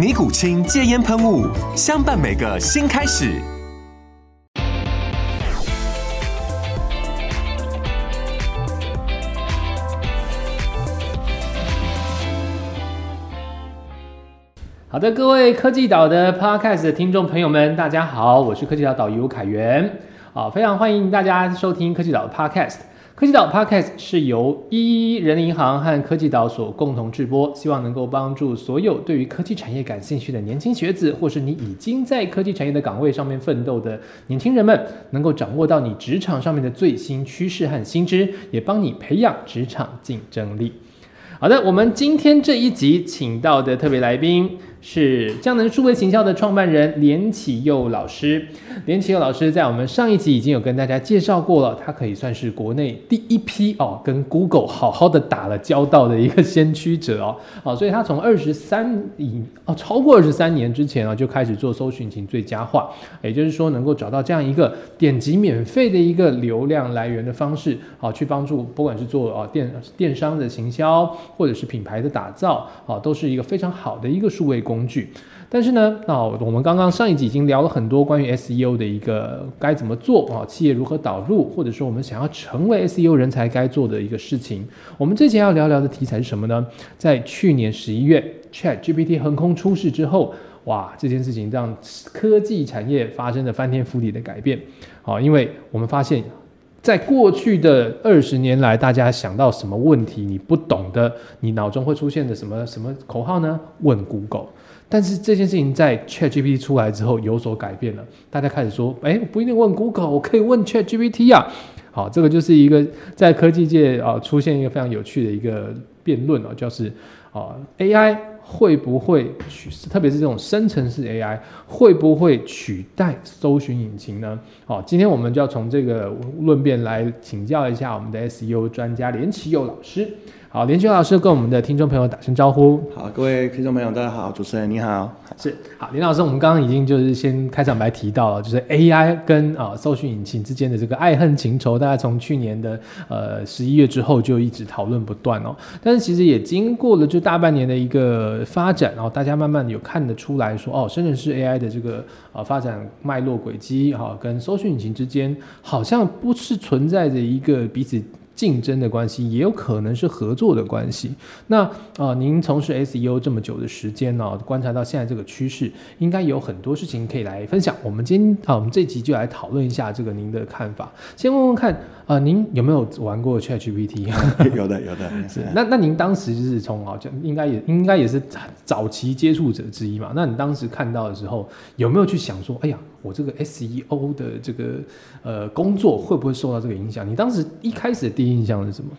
尼古清戒烟喷雾，相伴每个新开始。好的，各位科技岛的 Podcast 的听众朋友们，大家好，我是科技岛导游凯源，啊，非常欢迎大家收听科技岛的 Podcast。科技岛 Podcast 是由一一人力银行和科技岛所共同制播，希望能够帮助所有对于科技产业感兴趣的年轻学子，或是你已经在科技产业的岗位上面奋斗的年轻人们，能够掌握到你职场上面的最新趋势和新知，也帮你培养职场竞争力。好的，我们今天这一集请到的特别来宾。是江能数位行销的创办人连启佑老师。连启佑老师在我们上一集已经有跟大家介绍过了，他可以算是国内第一批哦，跟 Google 好好的打了交道的一个先驱者哦。哦，所以他从二十三以哦超过二十三年之前啊就开始做搜寻引擎最佳化，也就是说能够找到这样一个点击免费的一个流量来源的方式，好去帮助不管是做啊电电商的行销或者是品牌的打造，啊都是一个非常好的一个数位。工具，但是呢，那我们刚刚上一集已经聊了很多关于 SEO 的一个该怎么做啊，企业如何导入，或者说我们想要成为 SEO 人才该做的一个事情。我们这节要聊聊的题材是什么呢？在去年十一月，Chat GPT 横空出世之后，哇，这件事情让科技产业发生了翻天覆地的改变。好，因为我们发现，在过去的二十年来，大家想到什么问题你不懂的，你脑中会出现的什么什么口号呢？问 Google。但是这件事情在 ChatGPT 出来之后有所改变了，大家开始说，哎，不一定问 Google，我可以问 ChatGPT 呀。好，这个就是一个在科技界啊出现一个非常有趣的一个辩论哦，就是啊 AI 会不会取，特别是这种生成式 AI 会不会取代搜寻引擎呢？好，今天我们就要从这个论辩来请教一下我们的 SEO 专家连启佑老师。好，连军老师跟我们的听众朋友打声招呼。好，各位听众朋友，大家好，主持人你好。是，好，林老师，我们刚刚已经就是先开场白提到了，就是 AI 跟啊搜寻引擎之间的这个爱恨情仇，大家从去年的呃十一月之后就一直讨论不断哦。但是其实也经过了就大半年的一个发展，然后大家慢慢有看得出来说，哦，深圳市 AI 的这个啊发展脉络轨迹哈，跟搜寻引擎之间好像不是存在着一个彼此。竞争的关系也有可能是合作的关系。那啊，您从事 SEO 这么久的时间呢，观察到现在这个趋势，应该有很多事情可以来分享。我们今天啊，我们这集就来讨论一下这个您的看法。先问问看啊，您有没有玩过 ChatGPT？有的，有的。是。那那您当时就是从啊，就应该也应该也是早期接触者之一嘛？那你当时看到的时候，有没有去想说，哎呀？我这个 SEO 的这个呃工作会不会受到这个影响？你当时一开始的第一印象是什么？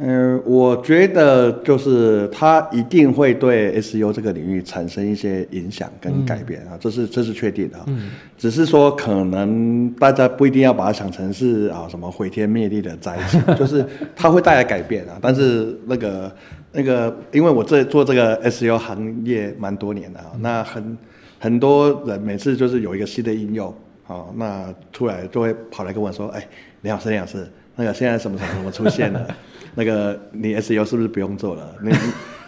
嗯，我觉得就是它一定会对 SEO 这个领域产生一些影响跟改变啊，这是这是确定的。嗯，只是说可能大家不一定要把它想成是啊什么毁天灭地的灾情，就是它会带来改变啊。但是那个那个，因为我这做这个 SEO 行业蛮多年的啊，那很。很多人每次就是有一个新的应用，哦，那出来就会跑来跟我说：“哎，李老师，李老师，那个现在什么什么什么出现了？那个你 SEO 是不是不用做了？”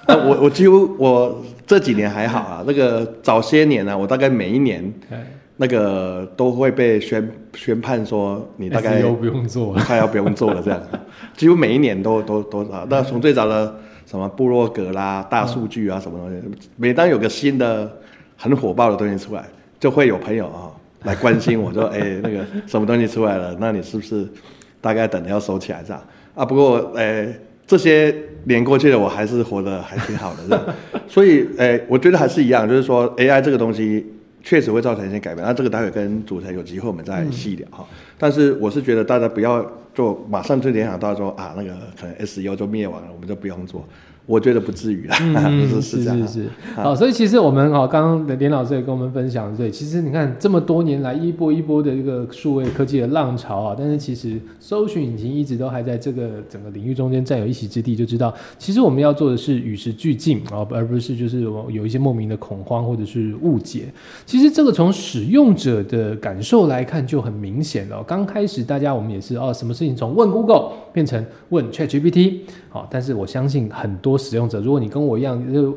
那我我几乎我这几年还好啊，那个早些年呢，我大概每一年那个都会被宣宣判说你大概不用做，快要不用做了这样，几乎每一年都都都啊。那从最早的什么部落格啦、大数据啊什么东西，每当有个新的。很火爆的东西出来，就会有朋友啊来关心我，说哎那个什么东西出来了，那你是不是大概等着要收起来这样啊？不过哎这些年过去了，我还是活得还挺好的这样，所以哎我觉得还是一样，就是说 AI 这个东西。确实会造成一些改变，那这个待会跟主持人有机会我们再细聊哈。但是我是觉得大家不要就马上就联想到说啊，那个可能 S U 就灭亡了，我们就不用做。我觉得不至于 啦，是是是是，好，所以其实我们哦，刚刚的连老师也跟我们分享，对，其实你看这么多年来一波一波的一个数位科技的浪潮啊，但是其实搜寻引擎一直都还在这个整个领域中间占有一席之地，就知道其实我们要做的是与时俱进啊，而不是就是有一些莫名的恐慌或者是误解。其实这个从使用者的感受来看就很明显了。刚开始大家我们也是哦，什么事情从问 Google 变成问 ChatGPT，好，但是我相信很多。使用者，如果你跟我一样，就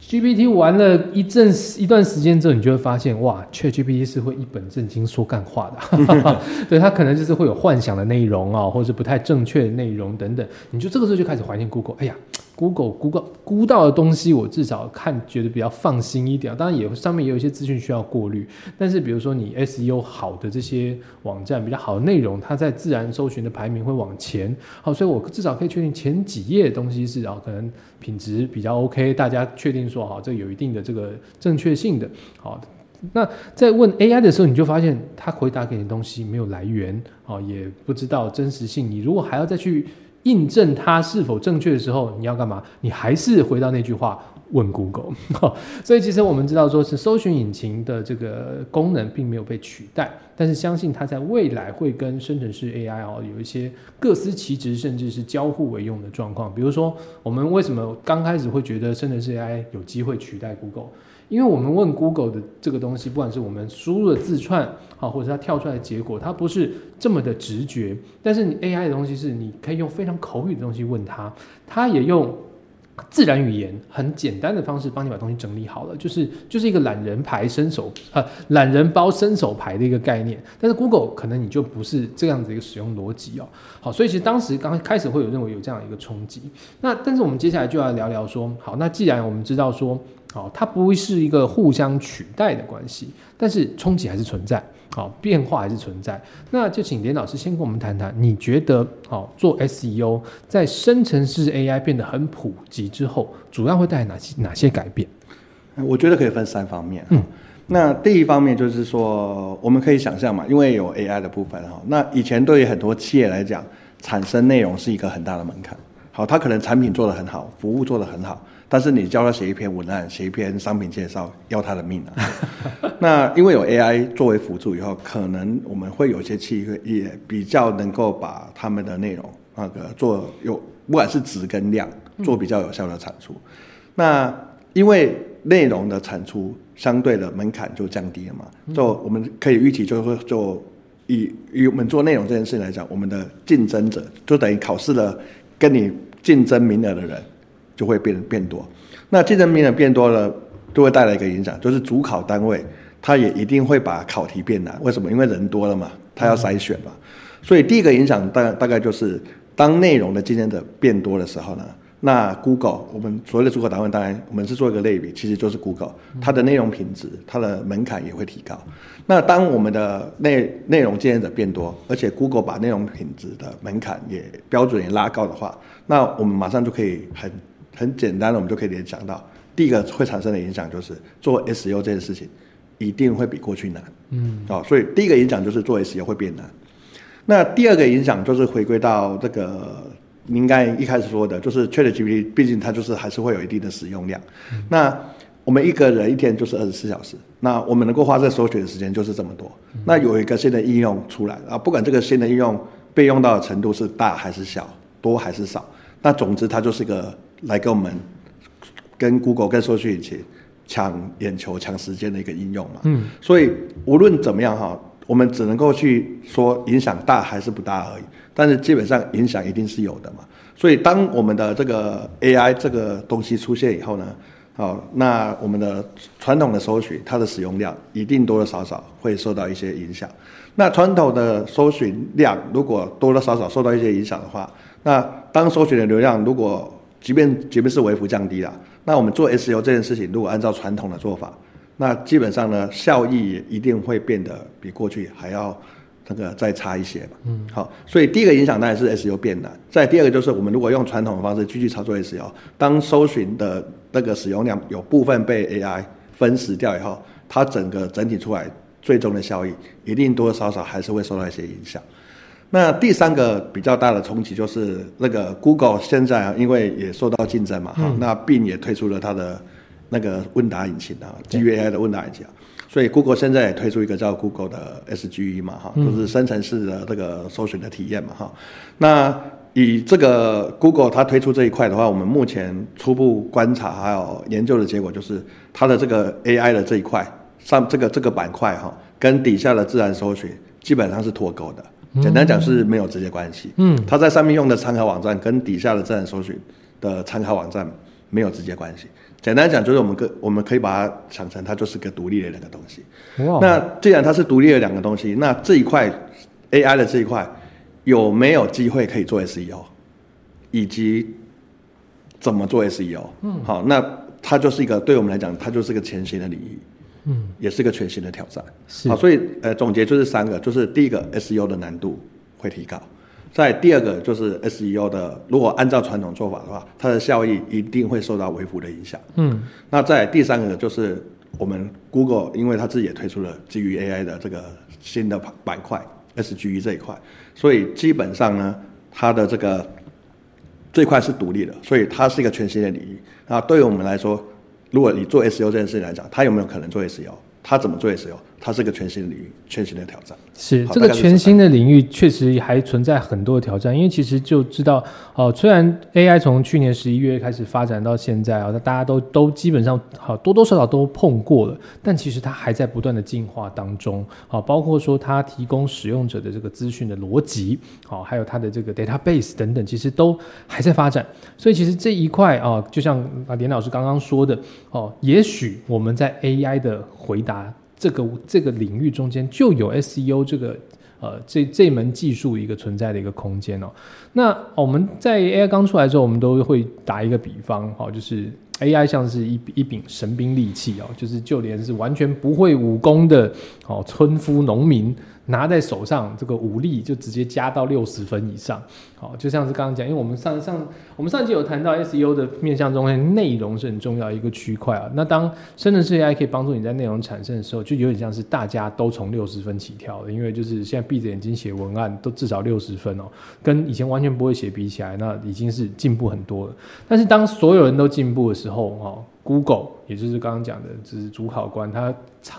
GPT 玩了一阵一段时间之后，你就会发现，哇，ChatGPT 是会一本正经说干话的，对，它可能就是会有幻想的内容啊，或者是不太正确的内容等等，你就这个时候就开始怀念 Google，哎呀。Google Google 估到的东西，我至少看觉得比较放心一点。当然也上面也有一些资讯需要过滤，但是比如说你 SEO 好的这些网站，比较好的内容，它在自然搜寻的排名会往前。好，所以我至少可以确定前几页的东西是啊，可能品质比较 OK，大家确定说哈，这有一定的这个正确性的。好，那在问 AI 的时候，你就发现它回答给你的东西没有来源，啊，也不知道真实性。你如果还要再去。印证它是否正确的时候，你要干嘛？你还是回到那句话，问 Google。所以其实我们知道，说是搜寻引擎的这个功能并没有被取代，但是相信它在未来会跟生成式 AI 哦有一些各司其职，甚至是交互为用的状况。比如说，我们为什么刚开始会觉得生成式 AI 有机会取代 Google？因为我们问 Google 的这个东西，不管是我们输入的字串，好，或者它跳出来的结果，它不是这么的直觉。但是你 AI 的东西是，你可以用非常口语的东西问它，它也用自然语言很简单的方式帮你把东西整理好了，就是就是一个懒人牌伸手呃懒人包伸手牌的一个概念。但是 Google 可能你就不是这样子一个使用逻辑哦。好，所以其实当时刚开始会有认为有这样一个冲击。那但是我们接下来就要聊聊说，好，那既然我们知道说。好，它不会是一个互相取代的关系，但是冲击还是存在，好，变化还是存在。那就请连老师先跟我们谈谈，你觉得，好做 SEO 在生成式 AI 变得很普及之后，主要会带来哪些哪些改变？我觉得可以分三方面。嗯，那第一方面就是说，我们可以想象嘛，因为有 AI 的部分哈，那以前对于很多企业来讲，产生内容是一个很大的门槛。好，他可能产品做得很好，服务做得很好。但是你叫他写一篇文案，写一篇商品介绍，要他的命啊！那因为有 AI 作为辅助以后，可能我们会有些企业也比较能够把他们的内容那个做有，不管是质跟量，做比较有效的产出。那因为内容的产出相对的门槛就降低了嘛，就我们可以预期，就会就以以我们做内容这件事来讲，我们的竞争者就等于考试的跟你竞争名额的人。就会变变多，那竞争名额变多了，就会带来一个影响，就是主考单位他也一定会把考题变难。为什么？因为人多了嘛，他要筛选嘛。所以第一个影响大大概就是，当内容的竞争者变多的时候呢，那 Google 我们所谓的主考单位，当然我们是做一个类比，其实就是 Google 它的内容品质，它的门槛也会提高。那当我们的内内容竞争者变多，而且 Google 把内容品质的门槛也标准也拉高的话，那我们马上就可以很。很简单的，我们就可以联想到，第一个会产生的影响就是做 SEO 这件事情一定会比过去难，嗯，哦，所以第一个影响就是做 SEO 会变难。那第二个影响就是回归到这个，应该一开始说的，就是 ChatGPT，毕竟它就是还是会有一定的使用量。那我们一个人一天就是二十四小时，那我们能够花在搜索的时间就是这么多。那有一个新的应用出来啊，不管这个新的应用被用到的程度是大还是小，多还是少，那总之它就是一个。来跟我们跟 Google 跟搜索引擎抢眼球、抢时间的一个应用嘛。嗯。所以无论怎么样哈，我们只能够去说影响大还是不大而已。但是基本上影响一定是有的嘛。所以当我们的这个 AI 这个东西出现以后呢，好，那我们的传统的搜寻它的使用量一定多多少少会受到一些影响。那传统的搜寻量如果多多少少受到一些影响的话，那当搜寻的流量如果即便即便是微幅降低了，那我们做 SEO 这件事情，如果按照传统的做法，那基本上呢，效益也一定会变得比过去还要那个再差一些嘛。嗯，好，所以第一个影响当然是 SEO 变难。再第二个就是我们如果用传统的方式继续操作 SEO，当搜寻的那个使用量有部分被 AI 分食掉以后，它整个整体出来最终的效益一定多多少少还是会受到一些影响。那第三个比较大的冲击就是那个 Google 现在啊，因为也受到竞争嘛，哈，那 Bing 也推出了它的那个问答引擎啊，基于 AI 的问答引擎啊，所以 Google 现在也推出一个叫 Google 的 SGE 嘛，哈，就是生成式的这个搜寻的体验嘛，哈。那以这个 Google 它推出这一块的话，我们目前初步观察还有研究的结果就是它的这个 AI 的这一块上这个这个板块哈，跟底下的自然搜寻基本上是脱钩的。简单讲是没有直接关系。嗯，它在上面用的参考网站跟底下的自然搜寻的参考网站没有直接关系。简单讲就是我们可我们可以把它想成它就是个独立的两个东西。哇！那既然它是独立的两个东西，那这一块 AI 的这一块有没有机会可以做 SEO，以及怎么做 SEO？嗯，好，那它就是一个对我们来讲，它就是个前行的领域。嗯，也是个全新的挑战。好，所以呃，总结就是三个，就是第一个 SEO 的难度会提高，在第二个就是 SEO 的，如果按照传统做法的话，它的效益一定会受到微幅的影响。嗯，那在第三个就是我们 Google，因为它自己也推出了基于 AI 的这个新的板块 SGE 这一块，所以基本上呢，它的这个这块是独立的，所以它是一个全新的领域。那对于我们来说，如果你做 SEO 这件事情来讲，他有没有可能做 SEO？他怎么做 SEO？它是个全新的领域，全新的挑战。是这个全新的领域，确实还存在很多的挑战。因为其实就知道，哦，虽然 AI 从去年十一月开始发展到现在啊，那大家都都基本上好多多少少都碰过了，但其实它还在不断的进化当中。好，包括说它提供使用者的这个资讯的逻辑，好，还有它的这个 database 等等，其实都还在发展。所以其实这一块啊，就像啊连老师刚刚说的，哦，也许我们在 AI 的回答。这个这个领域中间就有 SEO 这个呃这这门技术一个存在的一个空间哦。那我们在 AI 刚出来之后，我们都会打一个比方，哦，就是 AI 像是一一柄神兵利器哦，就是就连是完全不会武功的哦村夫农民。拿在手上，这个武力就直接加到六十分以上。好，就像是刚刚讲，因为我们上上我们上集有谈到 SEO 的面向中，内容是很重要一个区块啊。那当生成式 AI 可以帮助你在内容产生的时候，就有点像是大家都从六十分起跳的，因为就是现在闭着眼睛写文案都至少六十分哦，跟以前完全不会写比起来，那已经是进步很多了。但是当所有人都进步的时候，哈。Google，也就是刚刚讲的，就是主考官，他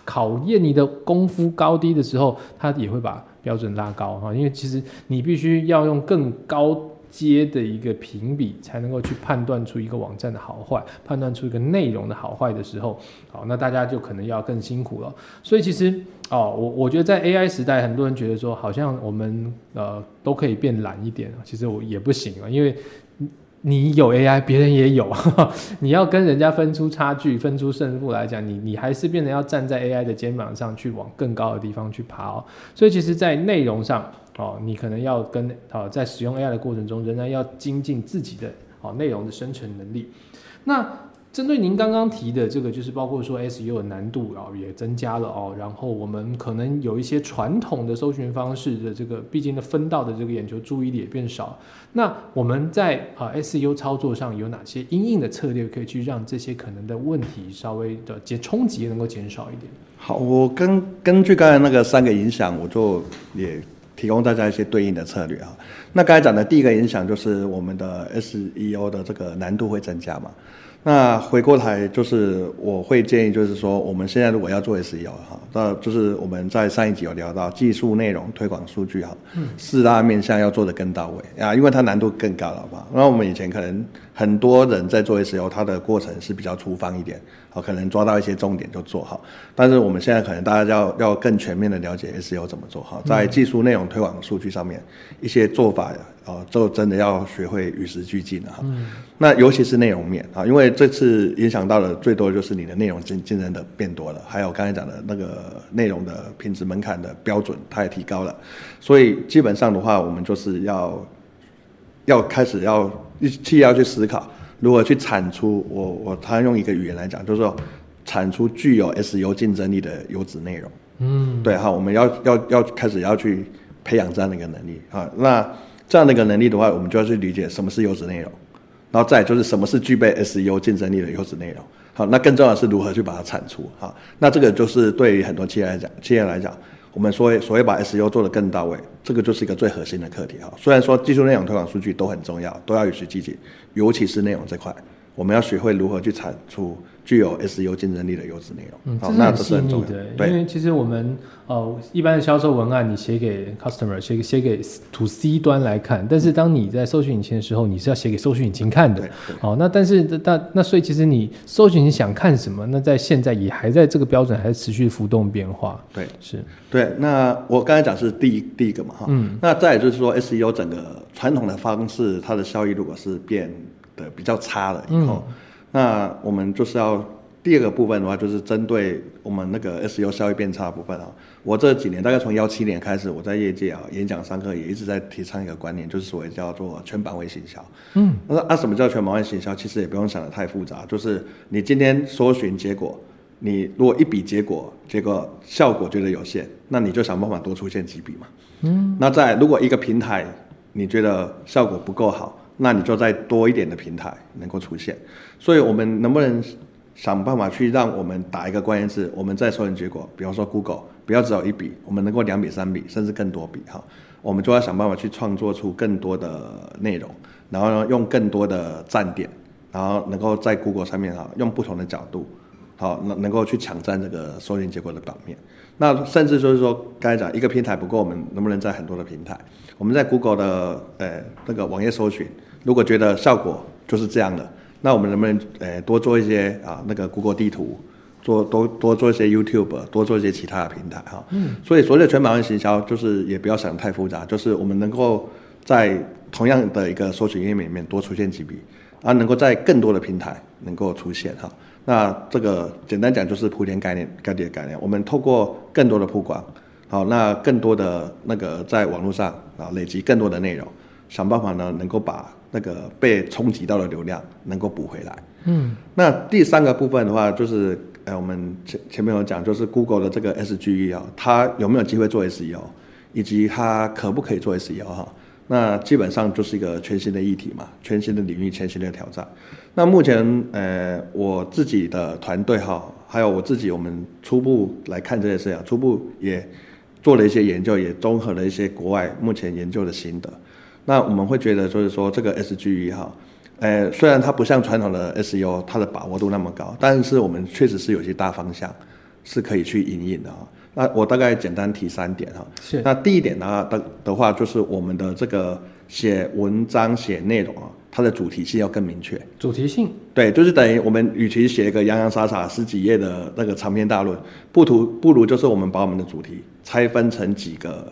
考验你的功夫高低的时候，他也会把标准拉高哈，因为其实你必须要用更高阶的一个评比，才能够去判断出一个网站的好坏，判断出一个内容的好坏的时候，好，那大家就可能要更辛苦了。所以其实哦，我我觉得在 AI 时代，很多人觉得说，好像我们呃都可以变懒一点，其实我也不行啊，因为。你有 AI，别人也有，你要跟人家分出差距、分出胜负来讲，你你还是变得要站在 AI 的肩膀上去往更高的地方去爬哦。所以其实，在内容上哦，你可能要跟哦，在使用 AI 的过程中，仍然要精进自己的哦内容的生成能力。那针对您刚刚提的这个，就是包括说 SEO 的难度啊也增加了哦，然后我们可能有一些传统的搜寻方式的这个，毕竟的分到的这个眼球注意力也变少。那我们在啊 SEO 操作上有哪些应应的策略，可以去让这些可能的问题稍微的减冲击能够减少一点？好，我根根据刚才那个三个影响，我就也提供大家一些对应的策略啊。那刚才讲的第一个影响就是我们的 SEO 的这个难度会增加嘛。那回过来就是，我会建议就是说，我们现在如果要做 SEO 哈，那就是我们在上一集有聊到技术、内容、推广、数据哈，四大面向要做的更到位啊，因为它难度更高了吧？那我们以前可能很多人在做 SEO，它的过程是比较粗放一点，好，可能抓到一些重点就做好。但是我们现在可能大家要要更全面的了解 SEO 怎么做好，在技术、内容、推广、数据上面一些做法。哦，就真的要学会与时俱进了哈。那尤其是内容面啊，因为这次影响到的最多就是你的内容竞竞争的变多了，还有刚才讲的那个内容的品质门槛的标准它也提高了，所以基本上的话，我们就是要要开始要一去要去思考，如何去产出。我我他用一个语言来讲，就是说产出具有 SEO 竞争力的优质内容。嗯，对哈，我们要要要开始要去培养这样的一个能力啊。那这样的一个能力的话，我们就要去理解什么是优质内容，然后再就是什么是具备 SEO 竞争力的优质内容。好，那更重要的是如何去把它产出。好，那这个就是对于很多企业来讲，企业来讲，我们所谓所谓把 S U 做得更到位，这个就是一个最核心的课题哈。虽然说技术内容推广数据都很重要，都要与时俱进，尤其是内容这块，我们要学会如何去产出。具有 SEO 竞争力的优质内容，嗯，这是很细腻的。因为其实我们呃一般的销售文案，你写给 customer，写写给 to C 端来看，但是当你在搜寻引擎的时候，你是要写给搜寻引擎看的。好，那但是那那所以其实你搜寻你想看什么，那在现在也还在这个标准还是持续浮动变化。对，是对。那我刚才讲是第一第一个嘛哈，嗯，那再就是说 SEO 整个传统的方式，它的效益如果是变得比较差了以后。那我们就是要第二个部分的话，就是针对我们那个 SEO 效益变差的部分啊。我这几年大概从幺七年开始，我在业界啊演讲上课也一直在提倡一个观念，就是所谓叫做全版位行销。嗯，那啊什么叫全版位行销？其实也不用想的太复杂，就是你今天搜寻结果，你如果一笔结果结果效果觉得有限，那你就想办法多出现几笔嘛。嗯，那在如果一个平台你觉得效果不够好。那你就再多一点的平台能够出现，所以我们能不能想办法去让我们打一个关键字，我们在搜寻结果，比方说 Google，不要只有一笔，我们能够两笔、三笔，甚至更多笔哈，我们就要想办法去创作出更多的内容，然后呢用更多的站点，然后能够在 Google 上面哈用不同的角度，好能能够去抢占这个搜寻结果的版面。那甚至就是说，刚才讲一个平台不够，我们能不能在很多的平台？我们在 Google 的呃那个网页搜寻，如果觉得效果就是这样的，那我们能不能呃多做一些啊那个 Google 地图，做多多做一些 YouTube，多做一些其他的平台哈？嗯。所以所谓的全版位行销，就是也不要想太复杂，就是我们能够在同样的一个搜寻页面里面多出现几笔，啊，能够在更多的平台能够出现哈。那这个简单讲就是铺天盖地盖地的概念。我们透过更多的曝光，好，那更多的那个在网络上啊累积更多的内容，想办法呢能够把那个被冲击到的流量能够补回来。嗯，那第三个部分的话就是，呃，我们前前面有讲，就是 Google 的这个 SGE 啊，它有没有机会做 SEO，以及它可不可以做 SEO 哈？那基本上就是一个全新的议题嘛，全新的领域，全新的挑战。那目前，呃，我自己的团队哈，还有我自己，我们初步来看这件事啊，初步也做了一些研究，也综合了一些国外目前研究的心得。那我们会觉得，就是说这个 SGE 哈，呃，虽然它不像传统的 SEO，它的把握度那么高，但是我们确实是有些大方向是可以去引领的哈。那我大概简单提三点哈。是。那第一点呢的的话，就是我们的这个写文章写内容啊，它的主题性要更明确。主题性。对，就是等于我们与其写一个洋洋洒洒十几页的那个长篇大论，不图不如就是我们把我们的主题拆分成几个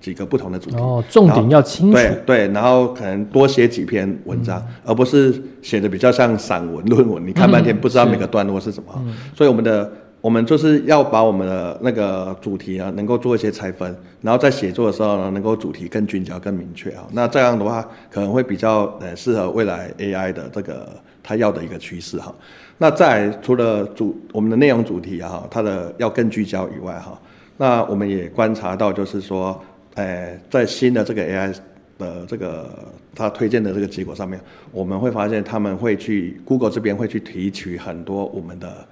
几个不同的主题。哦，重点要清楚。对对，然后可能多写几篇文章，而不是写的比较像散文论文，你看半天不知道每个段落是什么。所以我们的。我们就是要把我们的那个主题啊，能够做一些拆分，然后在写作的时候呢，能够主题更聚焦、更明确啊。那这样的话，可能会比较呃适合未来 AI 的这个它要的一个趋势哈。那在除了主我们的内容主题哈，它的要更聚焦以外哈，那我们也观察到就是说，呃，在新的这个 AI 的这个它推荐的这个结果上面，我们会发现他们会去 Google 这边会去提取很多我们的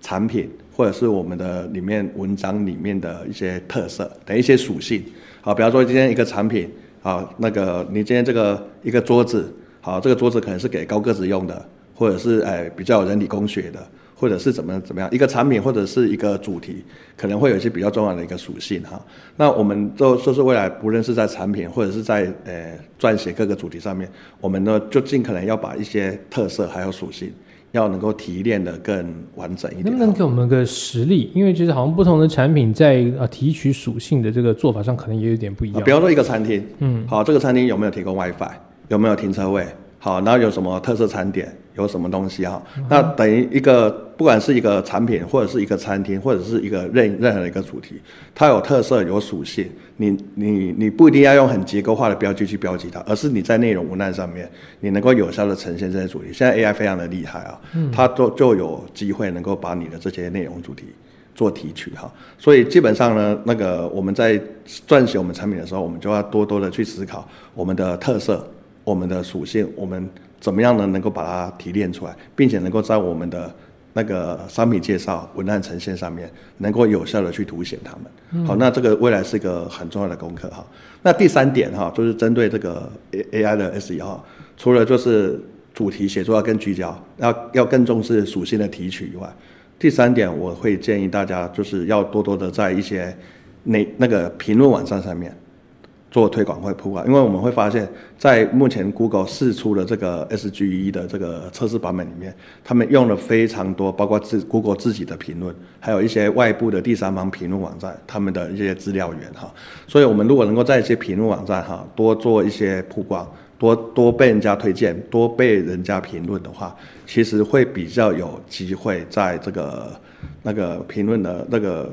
产品。或者是我们的里面文章里面的一些特色的一些属性，好，比方说今天一个产品，好，那个你今天这个一个桌子，好，这个桌子可能是给高个子用的，或者是哎比较有人体工学的，或者是怎么怎么样，一个产品或者是一个主题，可能会有一些比较重要的一个属性哈。那我们都说是未来，不论是在产品或者是在呃撰写各个主题上面，我们呢就尽可能要把一些特色还有属性。要能够提炼的更完整一点，能不能给我们个实例？因为其实好像不同的产品在呃提取属性的这个做法上，可能也有点不一样。比方说一个餐厅，嗯，好，这个餐厅有没有提供 WiFi？有没有停车位？好，然后有什么特色餐点，有什么东西哈，那等于一个不管是一个产品，或者是一个餐厅，或者是一个任任何的一个主题，它有特色有属性，你你你不一定要用很结构化的标记去标记它，而是你在内容文案上面，你能够有效的呈现这些主题。现在 AI 非常的厉害啊，它都就有机会能够把你的这些内容主题。做提取哈，所以基本上呢，那个我们在撰写我们产品的时候，我们就要多多的去思考我们的特色、我们的属性，我们怎么样呢能够把它提炼出来，并且能够在我们的那个商品介绍、文案呈现上面，能够有效的去凸显它们。好，那这个未来是一个很重要的功课哈。那第三点哈，就是针对这个 A A I 的 S E 哈，除了就是主题写作要更聚焦，要要更重视属性的提取以外。第三点，我会建议大家就是要多多的在一些那那个评论网站上面做推广会铺广，因为我们会发现，在目前 Google 试出的这个 SGE 的这个测试版本里面，他们用了非常多，包括自 Google 自己的评论，还有一些外部的第三方评论网站他们的一些资料源哈，所以我们如果能够在一些评论网站哈多做一些曝光。多多被人家推荐，多被人家评论的话，其实会比较有机会在这个那个评论的那个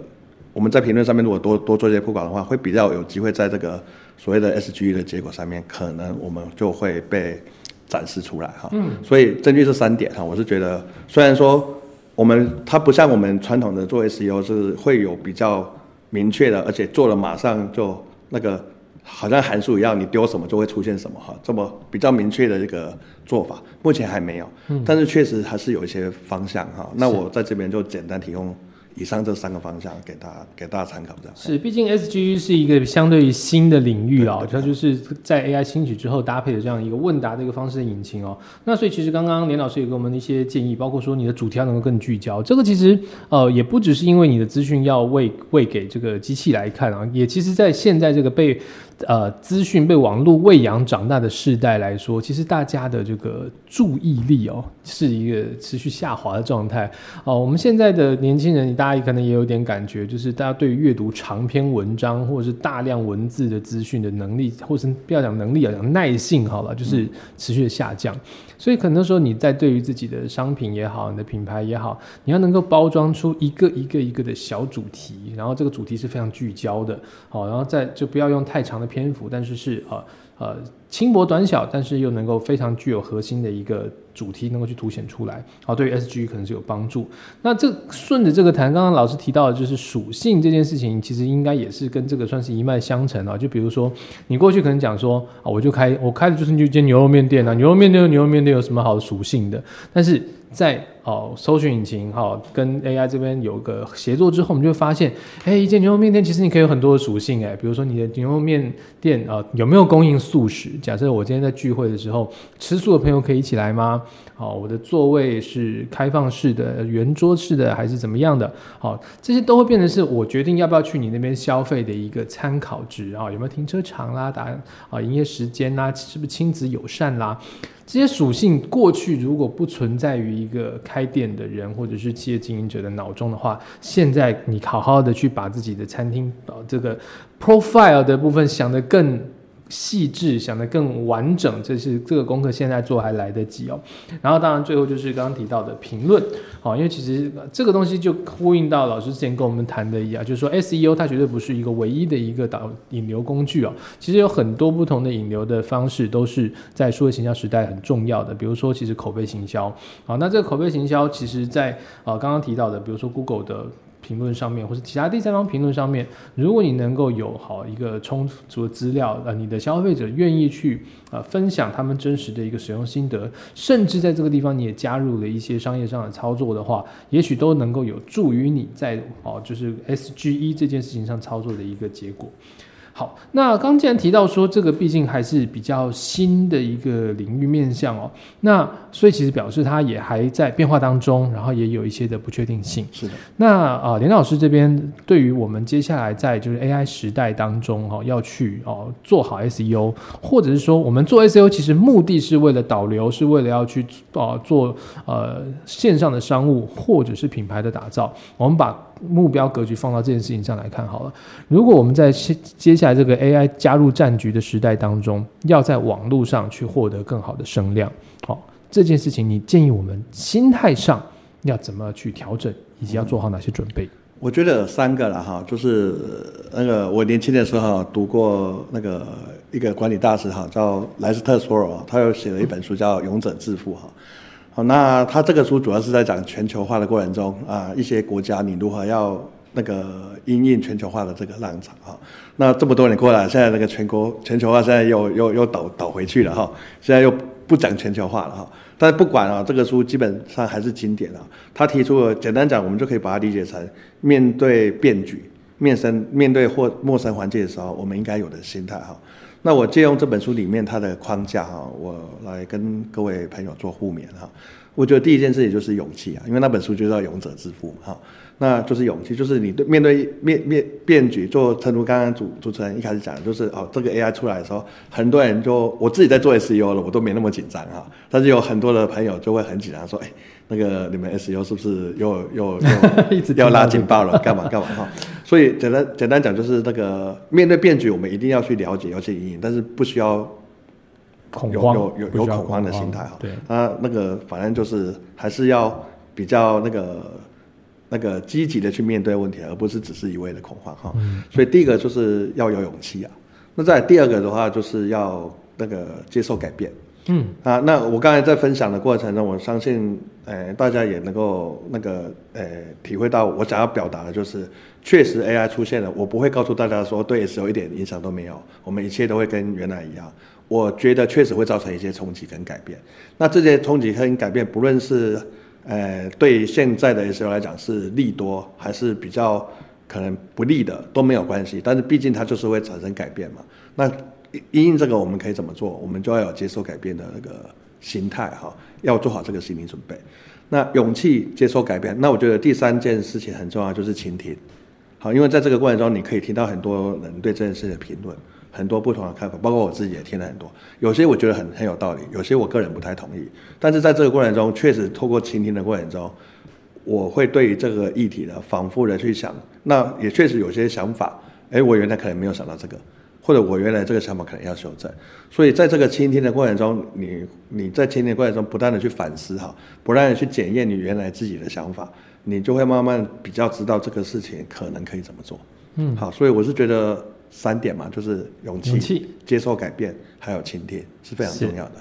我们在评论上面如果多多做一些曝光的话，会比较有机会在这个所谓的 SGE 的结果上面，可能我们就会被展示出来哈。嗯。所以根据这三点哈，我是觉得虽然说我们它不像我们传统的做 SEO 是会有比较明确的，而且做了马上就那个。好像函数一样，你丢什么就会出现什么哈，这么比较明确的一个做法，目前还没有，嗯但是确实还是有一些方向哈。那我在这边就简单提供。以上这三个方向给大家给大家参考，这样是。毕竟 S G 是一个相对于新的领域啊，它就是在 A I 兴起之后搭配的这样一个问答的一个方式的引擎哦。那所以其实刚刚连老师也给我们一些建议，包括说你的主题要能够更聚焦。这个其实呃也不只是因为你的资讯要喂喂给这个机器来看啊，也其实在现在这个被呃资讯被网络喂养长大的世代来说，其实大家的这个注意力哦是一个持续下滑的状态哦。我们现在的年轻人，大家可能也有点感觉，就是大家对于阅读长篇文章或者是大量文字的资讯的能力，或是不要讲能力啊，讲耐性好了，就是持续的下降。所以可能说你在对于自己的商品也好，你的品牌也好，你要能够包装出一个一个一个的小主题，然后这个主题是非常聚焦的，好，然后再就不要用太长的篇幅，但是是呃呃。轻薄短小，但是又能够非常具有核心的一个主题，能够去凸显出来。好，对于 S G 可能是有帮助。那这顺着这个谈，刚刚老师提到的就是属性这件事情，其实应该也是跟这个算是一脉相承啊。就比如说，你过去可能讲说啊，我就开我开的就是一间牛肉面店啊，牛肉面店牛肉面店有什么好属性的？但是在哦，搜寻引擎哈，跟 AI 这边有个协作之后，我们就会发现，哎，一间牛肉面店其实你可以有很多的属性，哎，比如说你的牛肉面店啊，有没有供应素食？假设我今天在聚会的时候，吃素的朋友可以一起来吗？好，我的座位是开放式的、圆桌式的还是怎么样的？好，这些都会变成是我决定要不要去你那边消费的一个参考值啊，有没有停车场啦，打啊营业时间啦，是不是亲子友善啦？这些属性过去如果不存在于一个开店的人或者是企业经营者的脑中的话，现在你好好的去把自己的餐厅啊这个 profile 的部分想得更。细致想得更完整，这是这个功课现在做还来得及哦。然后当然最后就是刚刚提到的评论，哦，因为其实这个东西就呼应到老师之前跟我们谈的一样，就是说 SEO 它绝对不是一个唯一的一个导引流工具哦。其实有很多不同的引流的方式都是在数位行销时代很重要的。比如说，其实口碑行销，好，那这个口碑行销其实在啊刚刚提到的，比如说 Google 的。评论上面，或是其他第三方评论上面，如果你能够有好一个充足的资料，呃，你的消费者愿意去呃分享他们真实的一个使用心得，甚至在这个地方你也加入了一些商业上的操作的话，也许都能够有助于你在哦，就是 SGE 这件事情上操作的一个结果。好，那刚既然提到说这个毕竟还是比较新的一个领域面向哦，那所以其实表示它也还在变化当中，然后也有一些的不确定性。是的。那啊，林老师这边对于我们接下来在就是 AI 时代当中哈，要去哦做好 SEO，或者是说我们做 SEO 其实目的是为了导流，是为了要去啊做呃线上的商务或者是品牌的打造，我们把。目标格局放到这件事情上来看好了。如果我们在接下来这个 AI 加入战局的时代当中，要在网络上去获得更好的声量，好，这件事情你建议我们心态上要怎么去调整，以及要做好哪些准备？我觉得三个了哈，就是那个我年轻的时候读过那个一个管理大师哈，叫莱斯特索尔，他有写了一本书叫《勇者致富》哈。好，那他这个书主要是在讲全球化的过程中啊，一些国家你如何要那个因应全球化的这个浪潮哈。那这么多年过来，现在那个全国全球化现在又又又倒倒回去了哈，现在又不讲全球化了哈。但是不管啊，这个书基本上还是经典啊。他提出了，简单讲，我们就可以把它理解成面对变局、面生面对或陌生环境的时候，我们应该有的心态哈。那我借用这本书里面它的框架哈，我来跟各位朋友做互勉哈。我觉得第一件事情就是勇气啊，因为那本书就叫《勇者之父》哈。那就是勇气，就是你对面对面面变局，就正如刚刚主主持人一开始讲，就是哦，这个 AI 出来的时候，很多人就我自己在做 SEO 了，我都没那么紧张哈。但是有很多的朋友就会很紧张，说，哎，那个你们 SEO 是不是又又又 要拉警报了？干嘛干嘛哈？所以简单简单讲，就是那个面对变局，我们一定要去了解，要去引领，但是不需要恐慌，有有有恐慌的心态哈。对，啊，那个反正就是还是要比较那个。那个积极的去面对问题，而不是只是一味的恐慌哈。所以第一个就是要有勇气啊。那在第二个的话，就是要那个接受改变。嗯啊，那我刚才在分享的过程中，我相信，呃，大家也能够那个呃体会到我想要表达的就是，确实 AI 出现了，我不会告诉大家说对 S 有一点影响都没有，我们一切都会跟原来一样。我觉得确实会造成一些冲击跟改变。那这些冲击跟改变，不论是呃，对现在的 SEO 来讲是利多，还是比较可能不利的都没有关系。但是毕竟它就是会产生改变嘛。那因应这个我们可以怎么做？我们就要有接受改变的那个心态哈，要做好这个心理准备。那勇气接受改变。那我觉得第三件事情很重要，就是倾听。好，因为在这个过程中，你可以听到很多人对这件事的评论。很多不同的看法，包括我自己也听了很多，有些我觉得很很有道理，有些我个人不太同意。但是在这个过程中，确实透过倾听的过程中，我会对这个议题呢，反复的去想，那也确实有些想法，哎，我原来可能没有想到这个，或者我原来这个想法可能要修正。所以在这个倾听的过程中，你你在倾听的过程中不断的去反思哈，不断的去检验你原来自己的想法，你就会慢慢比较知道这个事情可能可以怎么做。嗯，好，所以我是觉得。三点嘛，就是勇气、接受改变，还有倾听是非常重要的。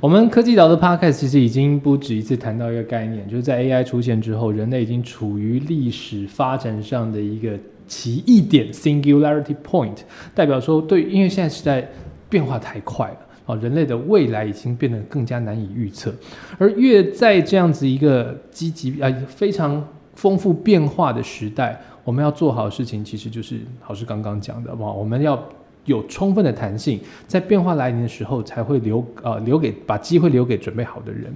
我们科技岛的 podcast 其实已经不止一次谈到一个概念，就是在 AI 出现之后，人类已经处于历史发展上的一个奇异点 （singularity point），代表说，对，因为现在时代变化太快了啊，人类的未来已经变得更加难以预测，而越在这样子一个积极啊非常丰富变化的时代。我们要做好事情，其实就是老师刚刚讲的，哇，我们要有充分的弹性，在变化来临的时候，才会留呃留给把机会留给准备好的人。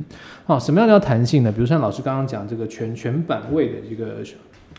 啊，什么样的弹性呢？比如像老师刚刚讲这个全全版位的这个。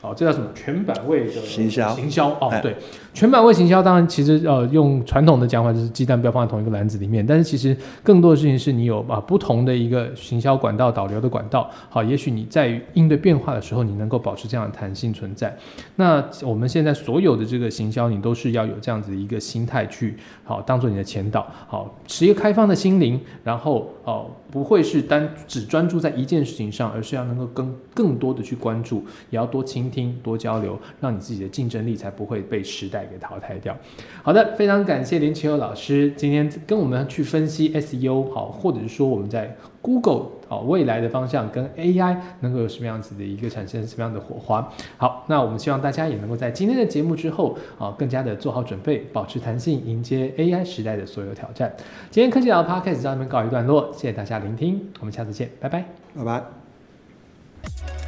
哦，这叫什么全版位的行销？行销哦，对，全版位行销，当然其实呃，用传统的讲法就是鸡蛋不要放在同一个篮子里面。但是其实更多的事情是你有啊不同的一个行销管道、导流的管道。好，也许你在应对变化的时候，你能够保持这样的弹性存在。那我们现在所有的这个行销，你都是要有这样子的一个心态去好当做你的前导，好持一个开放的心灵，然后哦不会是单只专注在一件事情上，而是要能够更更多的去关注，也要多倾。听多交流，让你自己的竞争力才不会被时代给淘汰掉。好的，非常感谢林奇友老师今天跟我们去分析 SEO 好，或者是说我们在 Google 好未来的方向跟 AI 能够有什么样子的一个产生什么样的火花。好，那我们希望大家也能够在今天的节目之后啊，更加的做好准备，保持弹性，迎接 AI 时代的所有挑战。今天科技聊 Podcast 到这边告一段落，谢谢大家聆听，我们下次见，拜拜，拜拜。